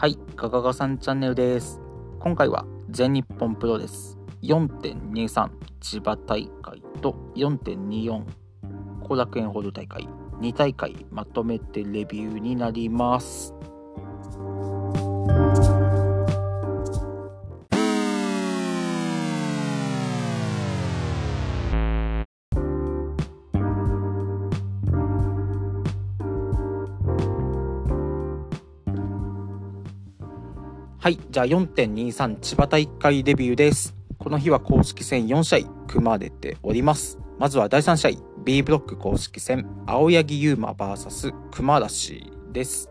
はい、ガガガさんチャンネルです。今回は全日本プロレス4.23千葉大会と4.24後楽園ホール大会2大会まとめてレビューになります。はい、じゃあ4.23千葉大会デビューです。この日は公式戦4試合組まれております。まずは第3試合 B ブロック公式戦青柳優馬 VS 熊梨です。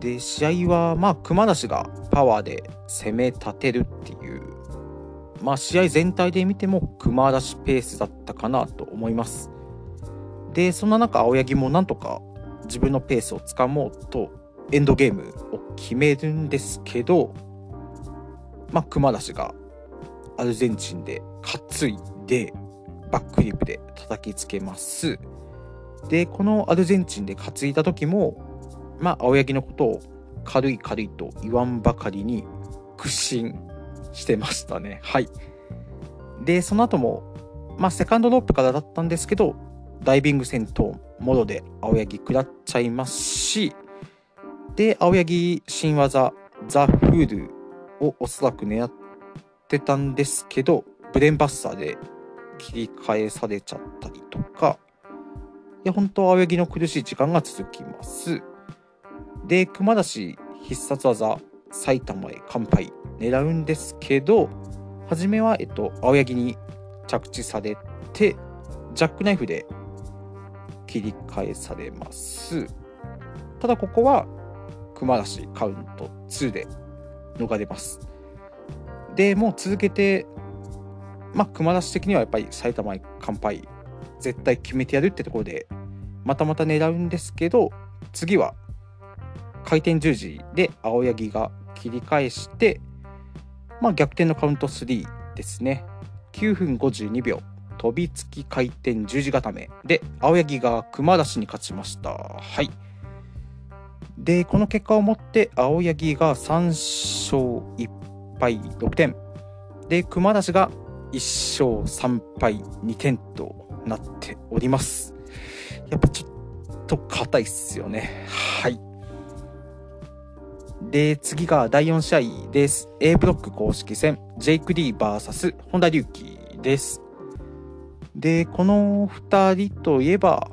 で、試合はまあ熊梨がパワーで攻め立てるっていう、まあ試合全体で見ても熊梨ペースだったかなと思います。で、そんな中青柳もなんとか自分のペースをつかもうとエンドゲームを決めるんですけど、まあ、熊梨がアルゼンチンで担いでバックリップで叩きつけます。で、このアルゼンチンで担いだ時も、まあ、青柳のことを軽い軽いと言わんばかりに屈伸してましたね。はい。で、その後も、まあ、セカンドロープからだったんですけど、ダイビング戦闘もろで青柳食らっちゃいますし、で、青柳新技ザ・フールをおそらく狙ってたんですけど、ブレンバッサーで切り返されちゃったりとか、いや、本当青柳の苦しい時間が続きます。で、熊梨必殺技埼玉へ乾杯狙うんですけど、初めは、えっと、青柳に着地されて、ジャックナイフで切り返されます。ただここは熊梨カウント2で逃れます。で、もう続けて、まあ、熊梨的にはやっぱり埼玉へ乾杯、絶対決めてやるってところで、またまた狙うんですけど、次は回転十字で青柳が切り返して、まあ、逆転のカウント3ですね。9分52秒、飛びつき回転十字固めで、青柳が熊梨に勝ちました。はい。で、この結果をもって、青柳が3勝1敗6点。で、熊梨が1勝3敗2点となっております。やっぱちょっと硬いっすよね。はい。で、次が第4試合です。A ブロック公式戦、ジェイク・リー VS 本田隆起です。で、この2人といえば、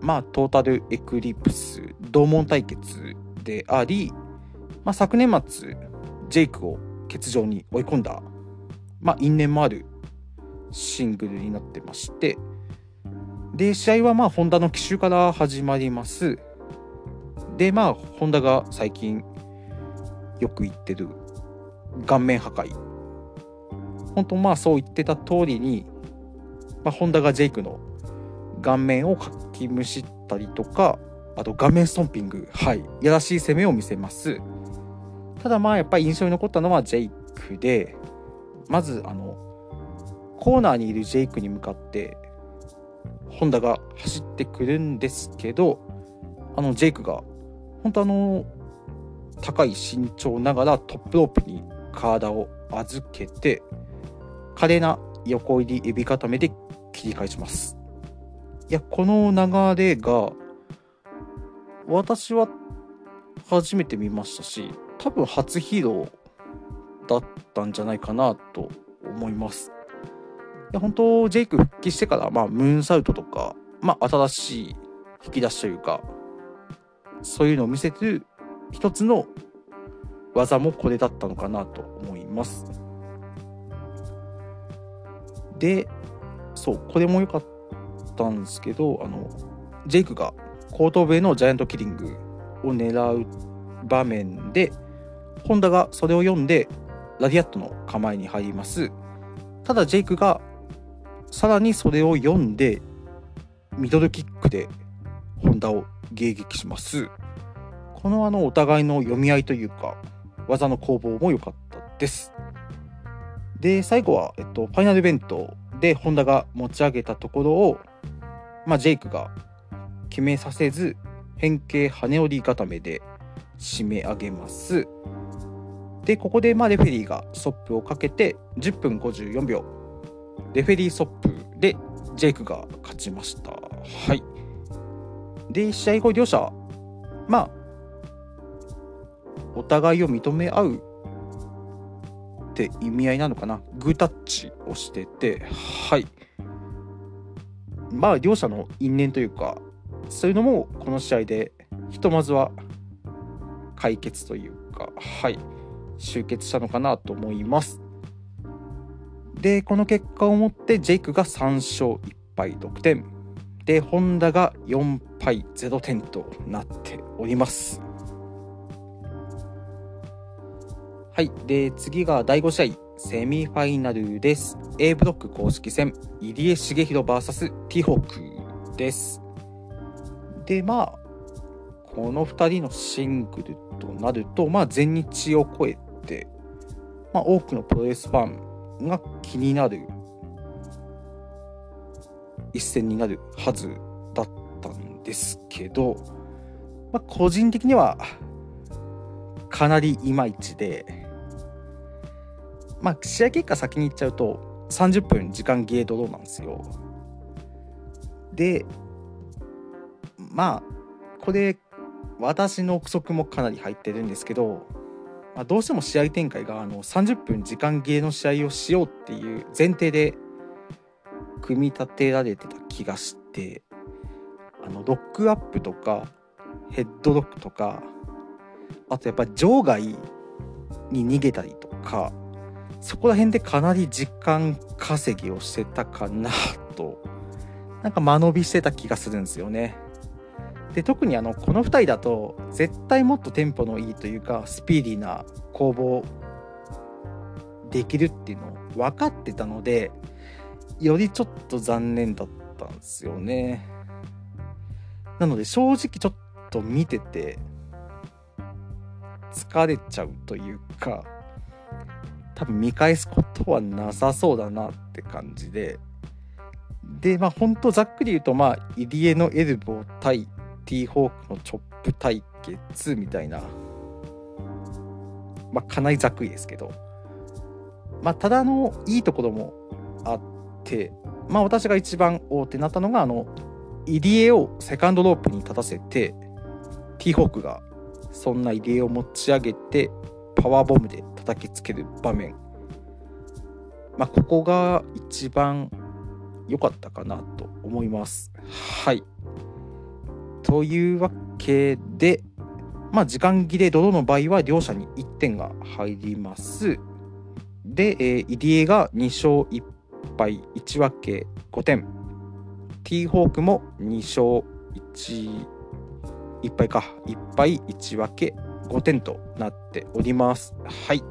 まあ、トータルエクリプス同門対決であり、まあ、昨年末ジェイクを欠場に追い込んだ、まあ、因縁もあるシングルになってましてで試合はまあホンダの奇襲から始まります。でまあホンダが最近よく言ってる顔面破壊。本当まあそう言ってた通りに、まあ、ホンダがジェイクの顔面をかきむしったりとか、あと顔面ストンピング、はい、やらしい攻めを見せます。ただまあやっぱり印象に残ったのはジェイクで、まずあの、コーナーにいるジェイクに向かって、ホンダが走ってくるんですけど、あのジェイクが、本当あの、高い身長ながらトップロープに体を預けて、華麗な横入りエビ固めで切り返します。いや、この流れが、私は初めて見ましたし、多分初披露だったんじゃないかなと思います。いや、本当ジェイク復帰してから、まあ、ムーンサルトとか、まあ、新しい引き出しというか、そういうのを見せてる一つの技もこれだったのかなと思います。で、そう、これも良かったんですけど、あの、ジェイクが後頭部へのジャイアントキリングを狙う場面で、ホンダがそれを読んで、ラディアットの構えに入ります。ただ、ジェイクがさらにそれを読んで、ミドルキックでホンダを迎撃します。このあのお互いの読み合いというか、技の攻防も良かったです。で、最後は、えっと、ファイナルイベントでホンダが持ち上げたところを、まあ、ジェイクが決めさせず、変形羽織固めで締め上げます。でここでまあレフェリーがストップをかけて10分54秒。レフェリーストップでジェイクが勝ちました。はい。で試合後両者まあお互いを認め合うって意味合いなのかな。グータッチをしててはい。まあ両者の因縁というかそういうのもこの試合でひとまずは解決というかはい集結したのかなと思います。でこの結果をもってジェイクが3勝1敗6点。でホンダが4敗0点となっております。はい。で次が第5試合セミファイナルです。A ブロック公式戦入江茂弘 VS ティホクです。でまあこの2人のシングルとなると、まあ、全日を超えて、まあ、多くのプロレスファンが気になる一戦になるはずだったんですけど、まあ、個人的にはかなりいまいちで、まあ、試合結果先に言っちゃうと30分時間ゲードローなんですよ。でまあこれ私の憶測もかなり入ってるんですけど、まあ、どうしても試合展開があの30分時間ゲーの試合をしようっていう前提で組み立てられてた気がしてあのロックアップとかヘッドロックとかあとやっぱり場外に逃げたりとかそこら辺でかなり時間稼ぎをしてたかなとなんか間延びしてた気がするんですよね。で特にあのこの2人だと絶対もっとテンポのいいというかスピーディーな攻防できるっていうのを分かってたのでよりちょっと残念だったんですよね。なので正直ちょっと見てて疲れちゃうというか多分見返すことはなさそうだなって感じででまあ本当ざっくり言うとまあ入江のエルボー対ティーホークのチョップ対決みたいな。まあかなりざっくりですけど。まあただのいいところもあってまあ私が一番大手になったのがあの入江をセカンドロープに立たせてティーホークがそんな入江を持ち上げてパワーボムで叩きつける場面。まあここが一番良かったかなと思います。はい。というわけで、まあ、時間切れドローの場合は両者に1点が入ります。で、えー、入江が2勝1敗1分け5点。ティーホークも2勝 1, 1敗か1敗1分け5点となっております。はい。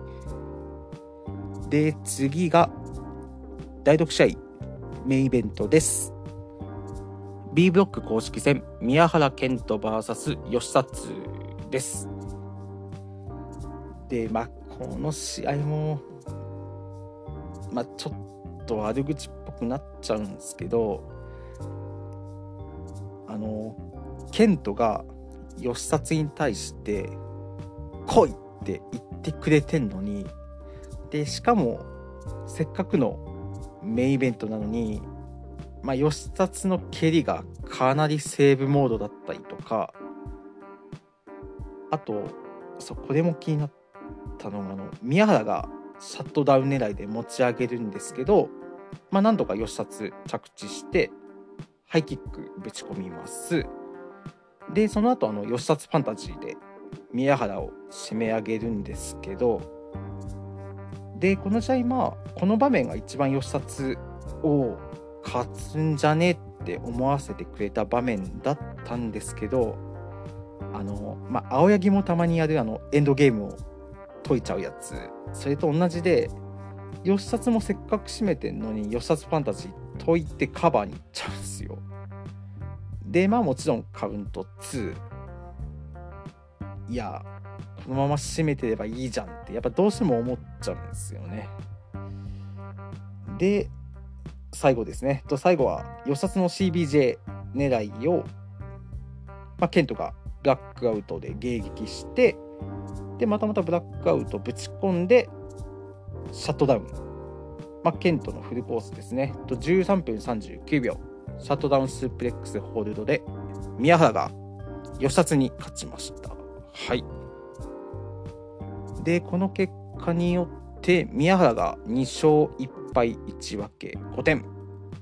で、次が第6試合メインイベントです。B ブロック公式戦宮原健人 VS 吉達です。で、まあ、この試合も、まあ、ちょっと悪口っぽくなっちゃうんですけど、あの、健人が吉達に対して、来いって言ってくれてんのに、で、しかも、せっかくのメインイベントなのに、まあ、吉達の蹴りがかなりセーブモードだったりとかあとそこでも気になったのがあの宮原がシャットダウン狙いで持ち上げるんですけど、まあ、なんとか吉達着地してハイキックぶち込みます。でその後あの吉達ファンタジーで宮原を締め上げるんですけどでこの試合まあこの場面が一番吉達を勝つんじゃねって思わせてくれた場面だったんですけどあのまあ青柳もたまにやるあのエンドゲームを解いちゃうやつ。それと同じで吉札もせっかく締めてんのに吉札ファンタジー解いてカバーに行っちゃうんですよ。でまあもちろんカウント2いやこのまま締めてればいいじゃんってやっぱどうしても思っちゃうんですよね。で最後ですね。と最後は、予察の CBJ 狙いを、まあ、ケントがブラックアウトで迎撃して、でまたまたブラックアウトぶち込んでシャットダウン、まあ、ケントのフルコースですね。と13分39秒。シャットダウンスープレックスホールドで宮原が吉達に勝ちました。はい。でこの結果によって宮原が2勝1敗1分け5点。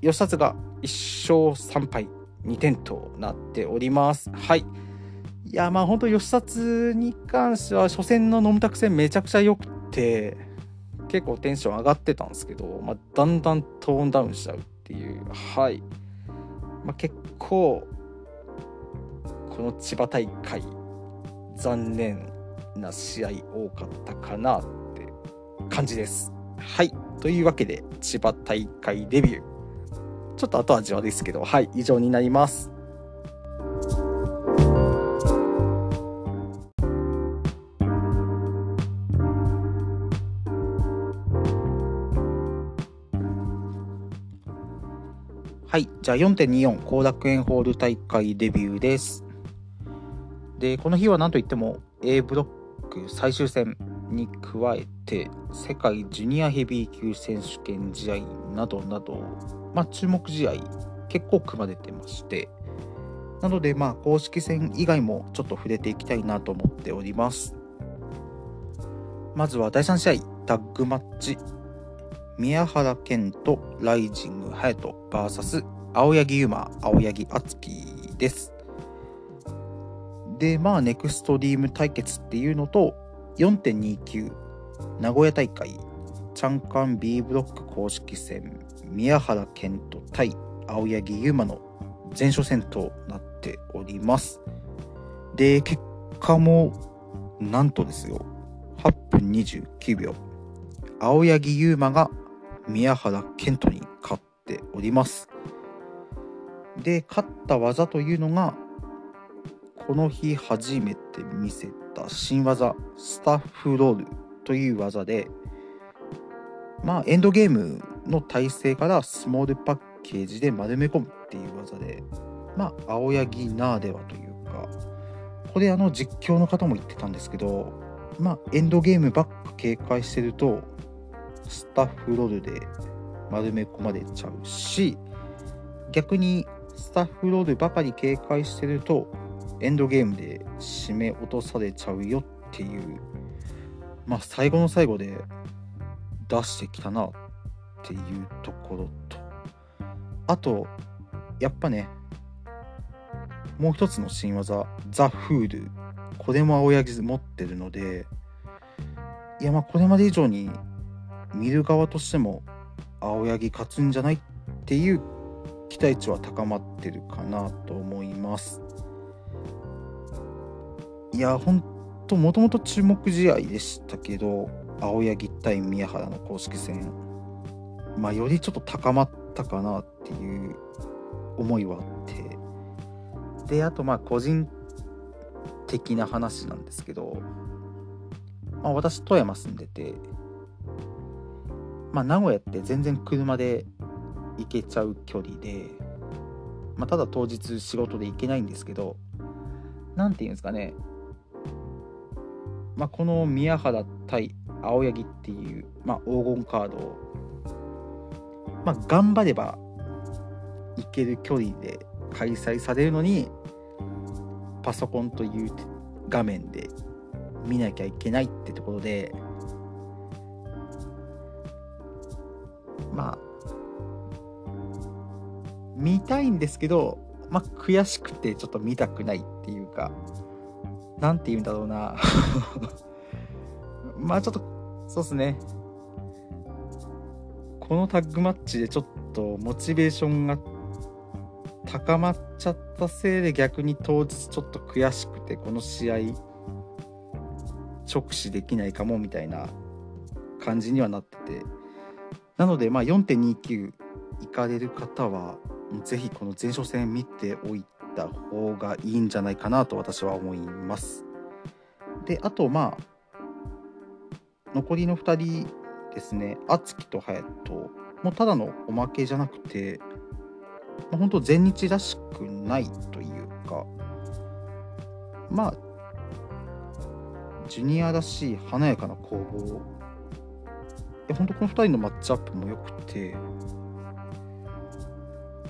吉達が1勝3敗2点となっております。はい。いやまあ本当吉達に関しては初戦のノムタク戦めちゃくちゃ良くて結構テンション上がってたんですけど、まあ、だんだんトーンダウンしちゃうっていう。はい、まあ、結構この千葉大会残念な試合多かったかなって感じです。はいというわけで千葉大会デビューちょっと後味はですけどはい以上になりますはい。じゃあ4.24後楽園ホール大会デビューです。で、この日は何といっても A ブロック最終戦に加えて世界ジュニアヘビー級選手権試合などなど、まあ、注目試合結構組まれてましてなのでまあ公式戦以外もちょっと触れていきたいなと思っておりますまずは第3試合タッグマッチ宮原健とライジング隼人 VS 青柳優馬青柳敦樹です。で、まあ、ネクストリーム対決っていうのと、4.29名古屋大会チャンカン B ブロック公式戦宮原健人対青柳優馬の前哨戦となっております。で、結果もなんとですよ、8分29秒。青柳優馬が宮原健人に勝っております。で、勝った技というのが、この日初めて見せた新技、スタッフロールという技で、まあ、エンドゲームの体勢からスモールパッケージで丸め込むっていう技で、まあ、青柳ならではというか、これあの実況の方も言ってたんですけど、まあ、エンドゲームばっか警戒してると、スタッフロールで丸め込まれちゃうし逆にスタッフロールばかり警戒してるとエンドゲームで締め落とされちゃうよっていうまあ最後の最後で出してきたなっていうところとあとやっぱねもう一つの新技ザ・フールこれも青柳持ってるのでいやまあこれまで以上に見る側としても青柳勝つんじゃないっていう期待値は高まってるかなと思います。いやほんともともと注目試合でしたけど青柳対宮原の公式戦。まあよりちょっと高まったかなっていう思いはあって。であとまあ個人的な話なんですけど、まあ、私富山住んでてまあ、名古屋って全然車で行けちゃう距離で、まあ、ただ当日仕事で行けないんですけど何て言うんですかね、まあ、この宮原対青柳っていう、まあ、黄金カードを、まあ、頑張れば行ける距離で開催されるのにパソコンという画面で見なきゃいけないってところでまあ、見たいんですけど、まあ、悔しくてちょっと見たくないっていうか、なんて言うんだろうな。まあちょっと、そうっすね。このタッグマッチでちょっとモチベーションが高まっちゃったせいで逆に当日ちょっと悔しくてこの試合直視できないかもみたいな感じにはなっててなので、まあ、4.29行かれる方は、ぜひこの前哨戦見ておいた方がいいんじゃないかなと私は思います。で、あと、まあ、残りの2人ですね、敦樹と隼人もうただのおまけじゃなくて、まあ、本当全日らしくないというか、まあ、ジュニアらしい華やかな攻防で本当この2人のマッチアップも良くて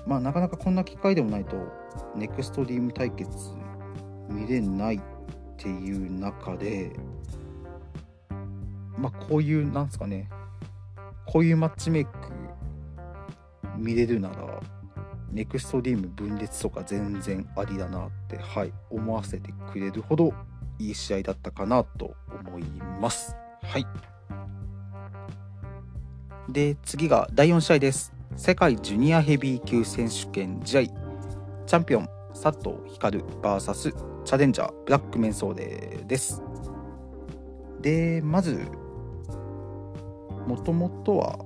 まあなかなかこんな機会でもないとネクストリーム対決見れないっていう中でまあこういうなんですかね。こういうマッチメイク見れるならネクストリーム分裂とか全然ありだなってはい思わせてくれるほどいい試合だったかなと思います。はい。で次が第4試合です。世界ジュニアヘビー級選手権試合。チャンピオン佐藤光 VS チャレンジャーブラックメンソーレです。でまずもともとは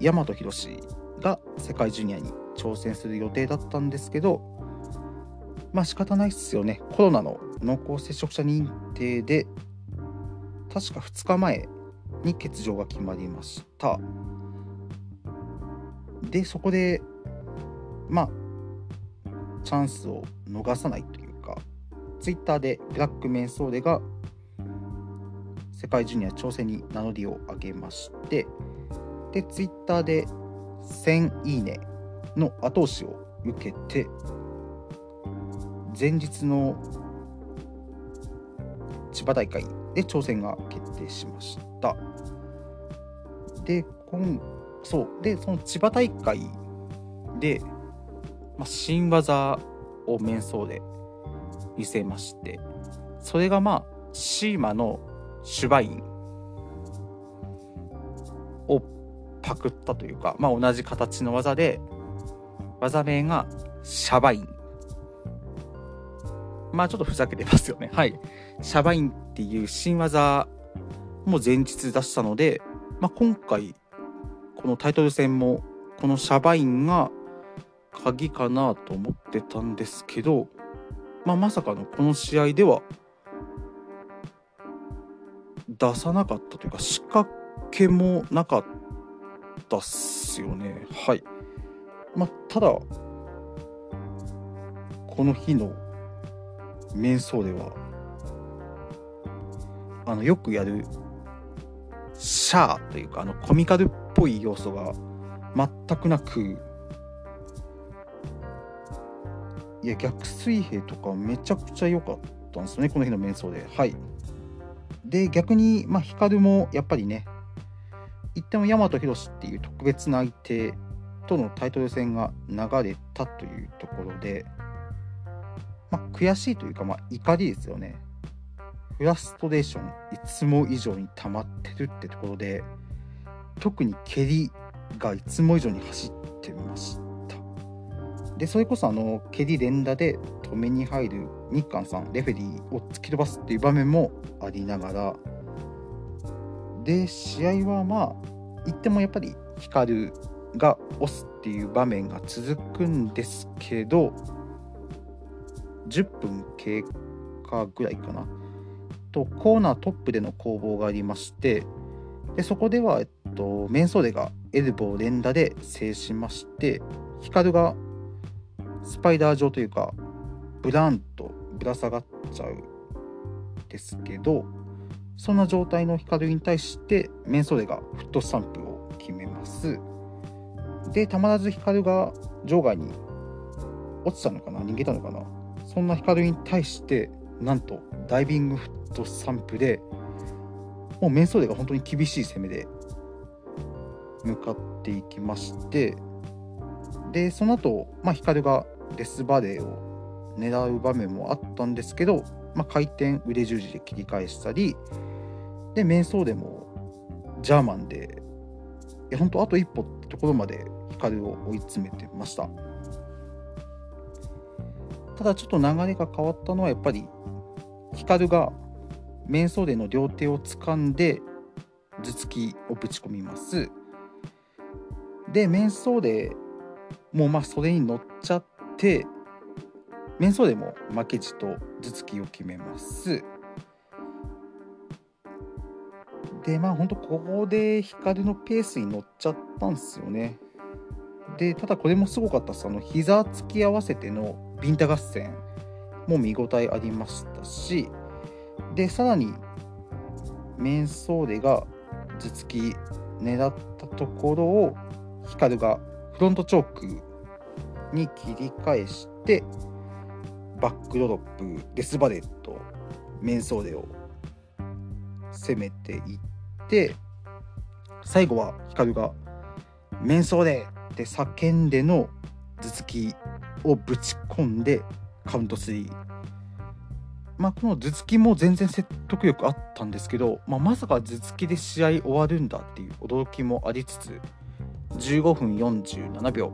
大和宏が世界ジュニアに挑戦する予定だったんですけどまあ仕方ないっすよね。コロナの濃厚接触者認定で確か2日前に欠場が決まりました。でそこでまあチャンスを逃さないというかツイッターでブラックメンソーレが世界ジュニア挑戦に名乗りを上げましてでツイッターで1000いいねの後押しを受けて前日の千葉大会で挑戦が決定しました。で今そうでその千葉大会で、まあ、新技を面相で見せましてそれがまあシーマのシュバインをパクったというか、まあ、同じ形の技で技名がシャバイン。まあちょっとふざけてますよね。はい。シャバインっていう新技も前日出したので、まあ、今回このタイトル戦もこのシャバインが鍵かなと思ってたんですけど、まあ、まさかのこの試合では出さなかったというか仕掛けもなかったっすよね。はい。まあただこの日の面相ではあのよくやるシャーというかあのコミカルっぽい要素が全くなくいや逆水平とかめちゃくちゃ良かったんですよねこの日の面相で。はい。で逆にまあ光もやっぱりね言っても大和宏っていう特別な相手とのタイトル戦が流れたというところで、まあ、悔しいというか、まあ、怒りですよね。フラストレーションいつも以上に溜まってるってところで特に蹴りがいつも以上に走ってました。でそれこそあの蹴り連打で止めに入る日韓さんレフェリーを突き飛ばすっていう場面もありながらで試合はまあ言ってもやっぱり光が押すっていう場面が続くんですけど10分経過ぐらいかな。とコーナートップでの攻防がありましてでそこでは、えっと、メンソーレがエルボー連打で制しましてヒカルがスパイダー状というかブランとぶら下がっちゃうですけどそんな状態のヒカルに対してメンソーレがフットスタンプを決めます。でたまらずヒカルが場外に落ちたのかな逃げたのかなそんなヒカルに対してなんとダイビングフットスタンプでもうメンソーレが本当に厳しい攻めで向かっていきましてでその後、まあヒカルがデスバレーを狙う場面もあったんですけど、まあ、回転腕十字で切り返したりでメンソーレもジャーマンでいや本当あと一歩ってところまでヒカルを追い詰めてました。ただちょっと流れが変わったのはやっぱりヒカルがメンソーレの両手を掴んで頭突きをぶち込みます。でメンソーレもうまあそれに乗っちゃってメンソーレも負けじと頭突きを決めます。でまあ本当ここで光のペースに乗っちゃったんですよね。でただこれもすごかったです。あの膝突き合わせてのビンタ合戦も見応えありましたしでさらにメンソーレが頭突き狙ったところをヒカルがフロントチョークに切り返してバックドロップデスバレットメンソーレを攻めていって最後はヒカルが「メンソーレ!」って叫んでの頭突きをぶち込んでカウント3まあこの頭突きも全然説得力あったんですけど、まあ、まさか頭突きで試合終わるんだっていう驚きもありつつ15分47秒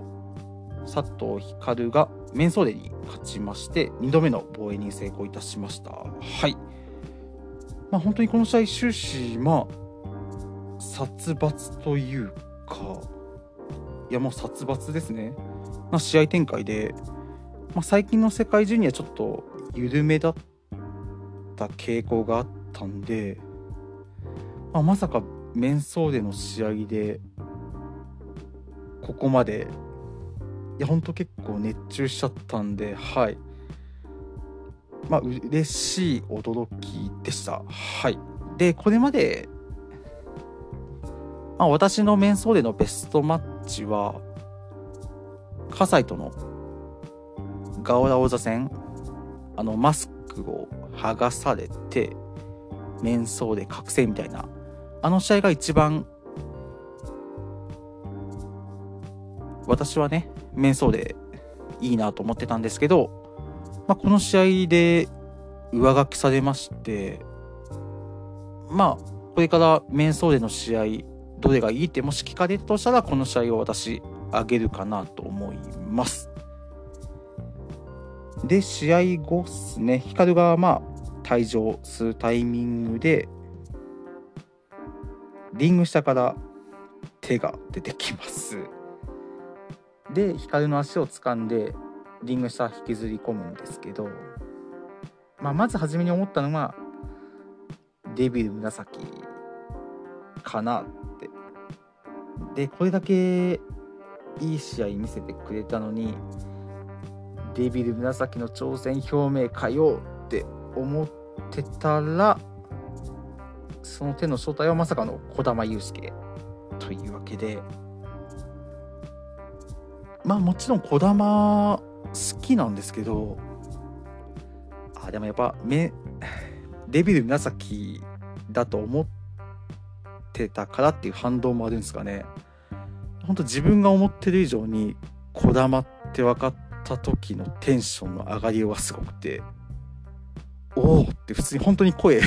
佐藤光がメンソーレに勝ちまして2度目の防衛に成功いたしました。はい。まあ本当にこの試合終始まあ殺伐というかいやもう殺伐ですね。な試合展開で、まあ、最近の世界ジュニアちょっと緩めだった傾向があったんで、まあ、まさかメンソーレの試合でここまでいやほんと結構熱中しちゃったんではい。まあ嬉しい驚きでした。はい。でこれまでまあ私のメンソーレのベストマッチは葛西とのガオラ王座戦あのマスクを剥がされてメンソーレ覚醒みたいなあの試合が一番私はね、面相でいいなと思ってたんですけど、まあ、この試合で上書きされまして、まあ、これから面相での試合、どれがいいってもし聞かれるとしたら、この試合を私、あげるかなと思います。で、試合後っすね、ヒカルがまあ、退場するタイミングで、リング下から手が出てきます。で光の足を掴んでリング下引きずり込むんですけど、まあ、まず初めに思ったのはデビル紫かなって。でこれだけいい試合見せてくれたのにデビル紫の挑戦表明かよって思ってたらその手の正体はまさかの児玉悠介というわけでまあもちろん児玉好きなんですけどあでもやっぱめデビル紫だと思ってたからっていう反動もあるんですかね。本当自分が思ってる以上に児玉って分かった時のテンションの上がりようがすごくておおって普通に本当に声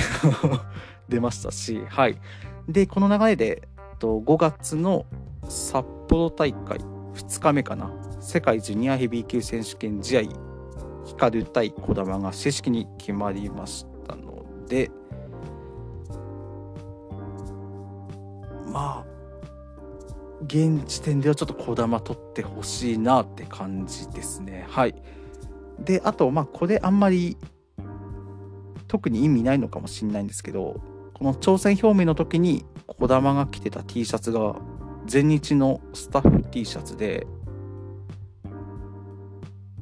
出ましたしはい。でこの流れで5月の札幌大会2日目かな。世界ジュニアヘビー級選手権試合。光対児玉が正式に決まりましたので。まあ現時点ではちょっと児玉取ってほしいなって感じですね。はい。であとまあこれあんまり特に意味ないのかもしれないんですけどこの挑戦表明の時に児玉が着てた T シャツが全日のスタッフ T シャツで、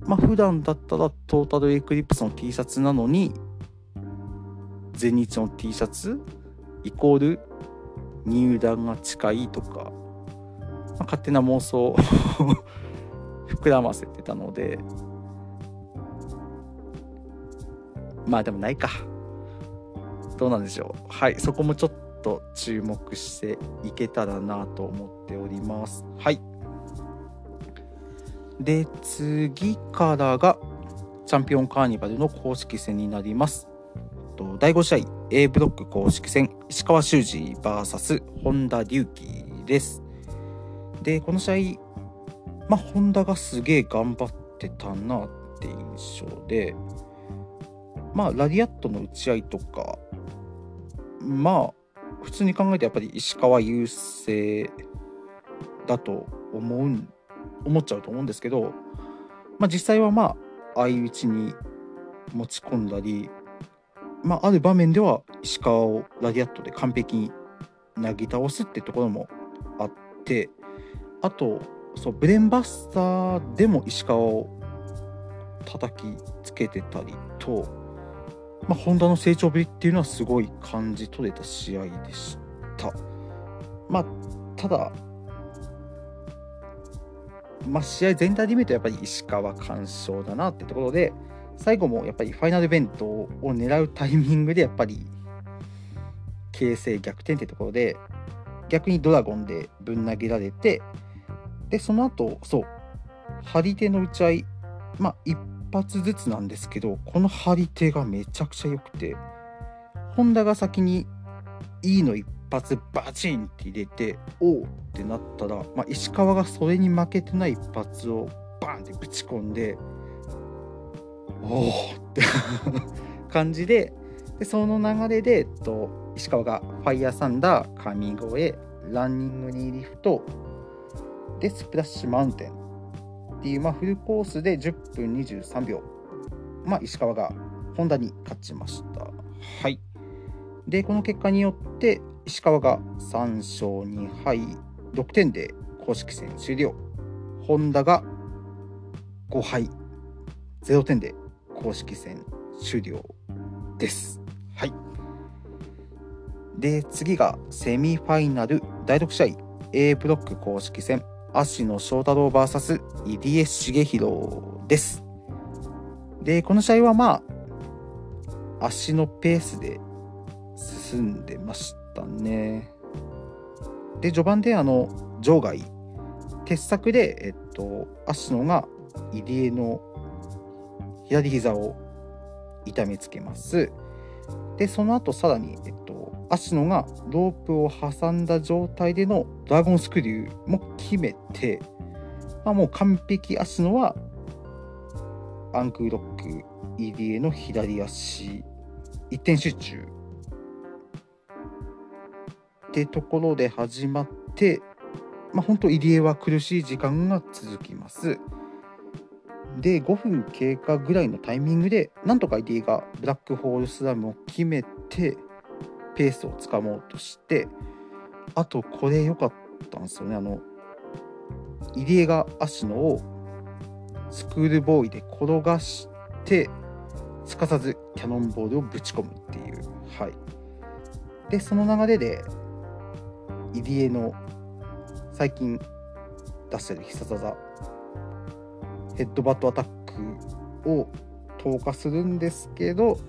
まあ普段だったらトータルエクリプスの T シャツなのに、全日の T シャツイコール入団が近いとか、まあ、勝手な妄想を 膨らませてたので、まあでもないか。どうなんでしょう。はい、そこもちょっとと注目していけたらなと思っております。はい。で、次からがチャンピオンカーニバルの公式戦になります。第5試合 A ブロック公式戦石川修司 VS 本田隆起です。で、この試合、まあ、本田がすげえ頑張ってたなって印象で、まあ、ラリアットの打ち合いとか、まあ、普通に考えてやっぱり石川優勢だと思う思っちゃうと思うんですけど、まあ、実際はまあ相打ちに持ち込んだり、まあ、ある場面では石川をラディアットで完璧になぎ倒すってところもあってあとそうブレンバスターでも石川を叩きつけてたりとまあ、ホンダの成長ぶりっていうのはすごい感じ取れた試合でした。まあ、ただ、まあ、試合全体で見るとやっぱり石川完勝だなってところで最後もやっぱりファイナルイベントを狙うタイミングでやっぱり形勢逆転ってところで逆にドラゴンでぶん投げられてでその後そう張り手の打ち合いまあ一発ずつなんですけどこの張り手がめちゃくちゃ良くて本田が先に E の一発バチンって入れておおってなったら、まあ、石川がそれに負けてない一発をバンってぶち込んでおおって感じででその流れで、えっと、石川がファイヤーサンダー神越えランニングにリフトでスプラッシュマウンテン。っていう、まあ、フルコースで10分23秒、まあ、石川が本田に勝ちました。はい。で、この結果によって、石川が3勝2敗6点で公式戦終了。本田が5敗0点で公式戦終了です。はい。で、次がセミファイナル第6試合 A ブロック公式戦芦野翔太郎 VS 入江茂弘です。で、この試合はまあ、足のペースで進んでましたね。で、序盤であの、場外、傑作で、えっと、足野が入江の左膝を痛めつけます。で、その後さらに、えっと、足野がロープを挟んだ状態でのドラゴンスクリューも決めて、まあ、もう完璧足野はアンクルロック入江の左足一点集中ってところで始まって、まあ、本当入江は苦しい時間が続きます。で5分経過ぐらいのタイミングでなんとか入江がブラックホールスラムを決めてペースをつかもうとしてあとこれ良かったんですよね。あの入江が足野をスクールボーイで転がしてすかさずキャノンボールをぶち込むっていう。はい。でその流れで入江の最近出してる必殺技。ヘッドバットアタックを投下するんですけど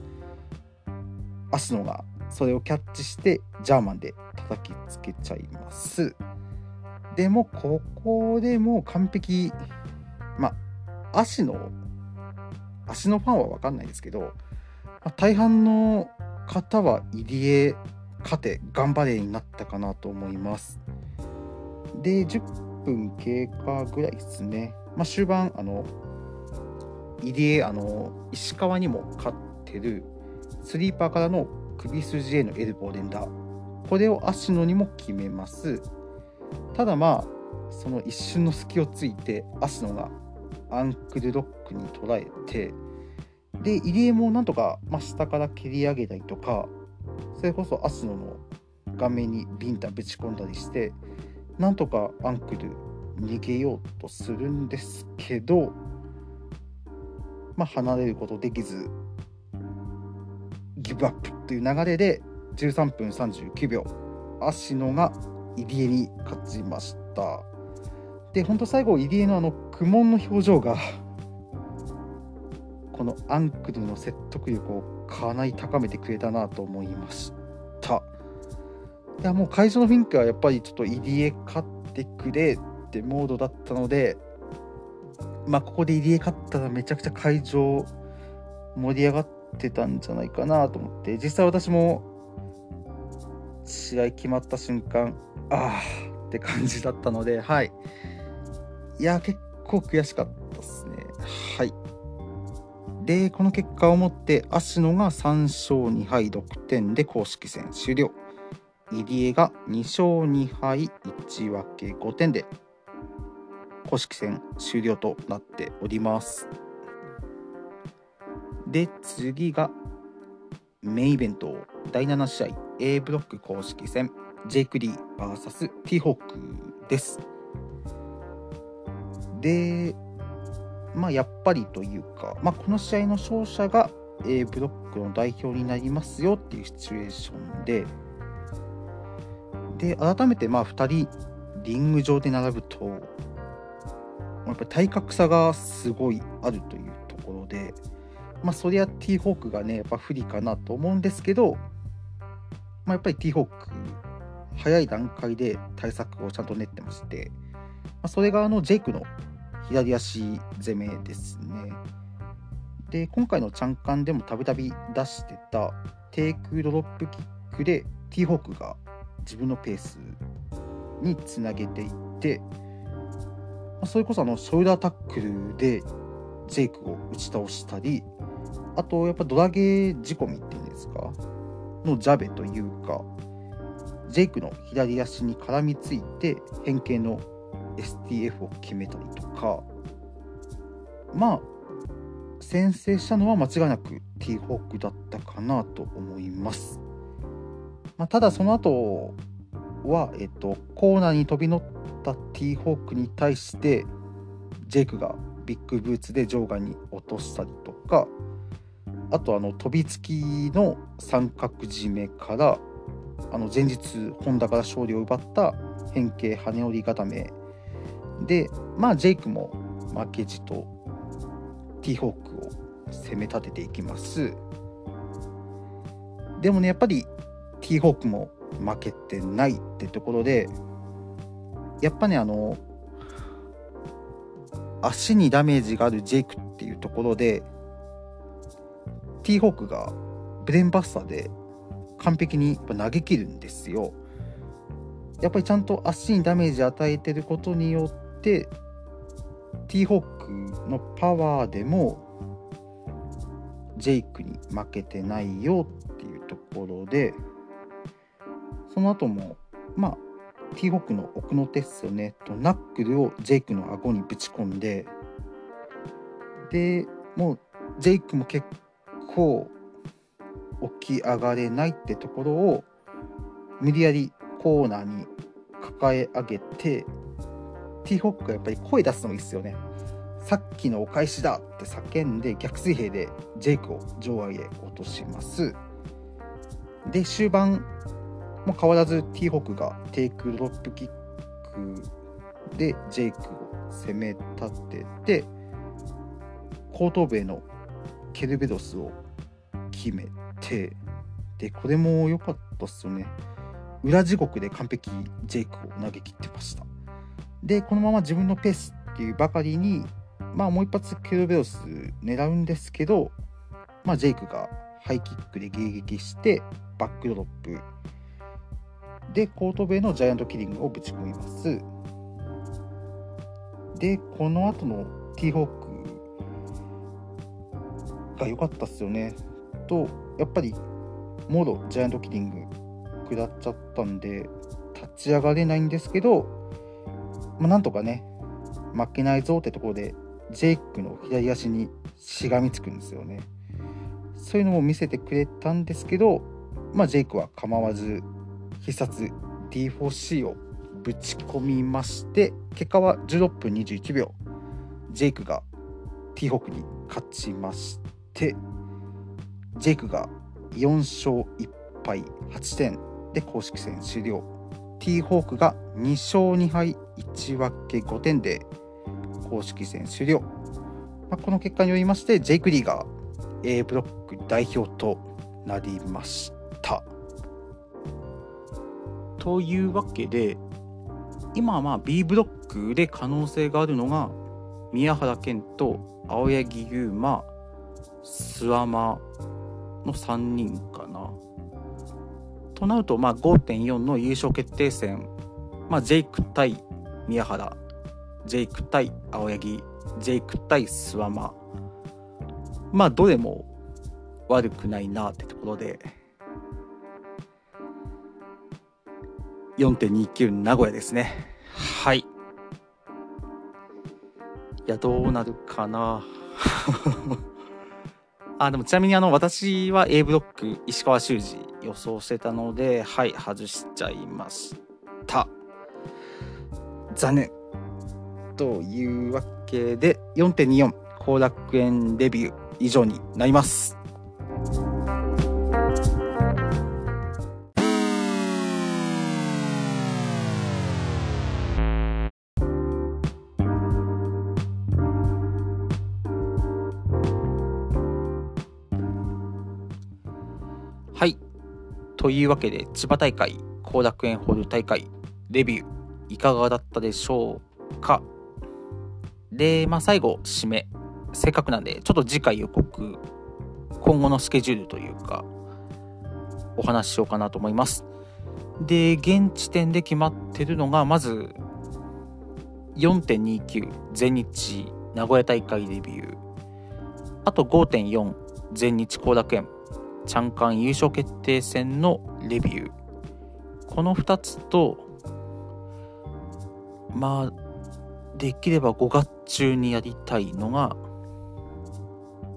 足野がそれをキャッチしてジャーマンで叩きつけちゃいます。でもここでもう完璧。まあ足の足のファンは分かんないですけど、まあ、大半の方は入江勝て頑張れになったかなと思います。で10分経過ぐらいですね。まあ、終盤あの入江あの石川にも勝ってるスリーパーからの首筋へのエルボー連打これを足野にも決めます。ただまあその一瞬の隙をついて足野がアンクルロックに捉えてで入江もなんとか、ま、下から蹴り上げたりとかそれこそ足野の顔面にビンタぶち込んだりしてなんとかアンクル逃げようとするんですけど、まあ、離れることできず。ギブアップという流れで13分39秒芦野が入江に勝ちました。で本当最後入江のあの苦悶の表情がこのアンクルの説得力をかなり高めてくれたなと思いました。いやもう会場の雰囲気はやっぱりちょっと入江勝ってくれってモードだったので、まあ、ここで入江勝ったらめちゃくちゃ会場盛り上がってたんじゃないかなと思って、実際私も試合決まった瞬間、ああって感じだったので、はい。いや、結構悔しかったですね。はい。で、この結果をもって、芦野が3勝2敗6点で公式戦終了。入江が2勝2敗1分け5点で公式戦終了となっております。で、次がメインイベント第7試合 A ブロック公式戦ジェイク・リー VS ティホークです。で、まあやっぱりというか、まあ、この試合の勝者が A ブロックの代表になりますよっていうシチュエーションで、で、改めてまあ2人リング上で並ぶと、やっぱ体格差がすごいあるというところで、まあそりゃ T ホークがね、やっぱ不利かなと思うんですけど、まあ、やっぱり T ホーク、早い段階で対策をちゃんと練ってまして、まあ、それがあのジェイクの左足攻めですね。で、今回のチャンカンでもたびたび出してたテイクドロップキックで T ホークが自分のペースにつなげていって、まあ、それこそあのショルダータックルでジェイクを打ち倒したり、あとやっぱドラゲー仕込みっていうんですか、のジャベというか、ジェイクの左足に絡みついて変形の STF を決めたりとか、まあ、先制したのは間違いなく T ホークだったかなと思います。まあ、ただその後は、えっと、コーナーに飛び乗った T ホークに対してジェイクがビッグブーツで場外に落としたりとかあとあの飛びつきの三角締めからあの前日本田から勝利を奪った変形羽織固め。でまあジェイクも負けじと T ホークを攻め立てていきます。でもねやっぱり T ホークも負けてないってところでやっぱねあの足にダメージがあるジェイクっていうところで T ホークがブレンバスターで完璧に投げ切るんですよ。やっぱりちゃんと足にダメージ与えてることによって T ホークのパワーでもジェイクに負けてないよっていうところでその後もまあ T ホークの奥の手っすよねとナックルをジェイクの顎にぶち込んででもうジェイクも結構起き上がれないってところを無理やりコーナーに抱え上げて T ホックがやっぱり声出すのもいいですよね。さっきのお返しだって叫んで逆水平でジェイクを場外へ落とします。で、終盤も変わらず T ホークがテイクドロップキックでジェイクを攻め立てて後頭部へのケルベロスを決めて、で、これも良かったっすよね。裏地獄で完璧ジェイクを投げ切ってました。で、このまま自分のペースっていうばかりに、まあもう一発ケルベロス狙うんですけど、まあジェイクがハイキックで迎撃して、バックドロップ。で、コートベイのジャイアントキリングをぶち込みます。で、この後のティーホークが良かったっすよね。と、やっぱり、もろジャイアントキリング食らっちゃったんで、立ち上がれないんですけど、まあ、なんとかね、負けないぞってところで、ジェイクの左足にしがみつくんですよね。そういうのも見せてくれたんですけど、まあ、ジェイクは構わず、必殺 D4C をぶち込みまして、結果は16分21秒。ジェイクが T ホークに勝ちまして、ジェイクが4勝1敗8点で公式戦終了。T ホークが2勝2敗1分け5点で公式戦終了。まあ、この結果によりまして、ジェイク・リーが A ブロック代表となりました。というわけで、今はまあ B ブロックで可能性があるのが、宮原健と青柳優馬、諏訪間の3人かな。となると、まあ、5.4の優勝決定戦、まあ、ジェイク対宮原、ジェイク対青柳、ジェイク対諏訪間。まあ、どれも悪くないなってところで、4.29名古屋ですね。はい。いや、どうなるかな。あ、でもちなみにあの、私は A ブロック石川修司予想してたので、はい、外しちゃいました。残念。というわけで、4.24後楽園デビュー以上になります。というわけで、千葉大会、後楽園ホール大会、レビュー、いかがだったでしょうか？で、まあ最後、締め。せっかくなんで、ちょっと次回予告、今後のスケジュールというか、お話ししようかなと思います。で、現時点で決まってるのが、まず、4.29全日名古屋大会デビュー。あと5.4全日後楽園チャンカン優勝決定戦のレビュー。この2つと、まあ、できれば5月中にやりたいのが、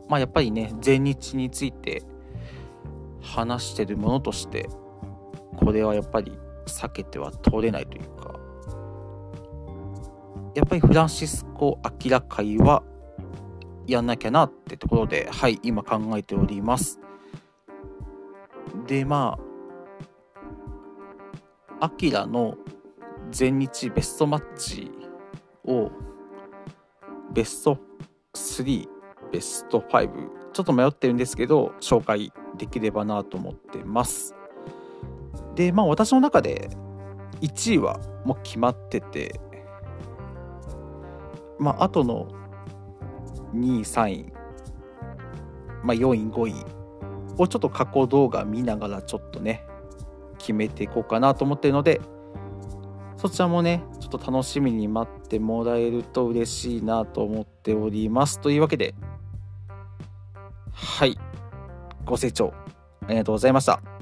まあやっぱりね、全日について話してるものとして、これはやっぱり避けては通れないというか、やっぱりフランシスコ・アキラ会はやんなきゃなってところで、はい、今考えております。で、まあ、アキラの全日ベストマッチをベスト3、ベスト5、ちょっと迷ってるんですけど、紹介できればなと思ってます。で、まあ私の中で1位はもう決まってて、まあ後の2位、3位、まあ4位、5位をちょっと過去動画見ながらちょっとね、決めていこうかなと思ってるので、そちらもね、ちょっと楽しみに待ってもらえると嬉しいなと思っております。というわけで、はい、ご清聴ありがとうございました。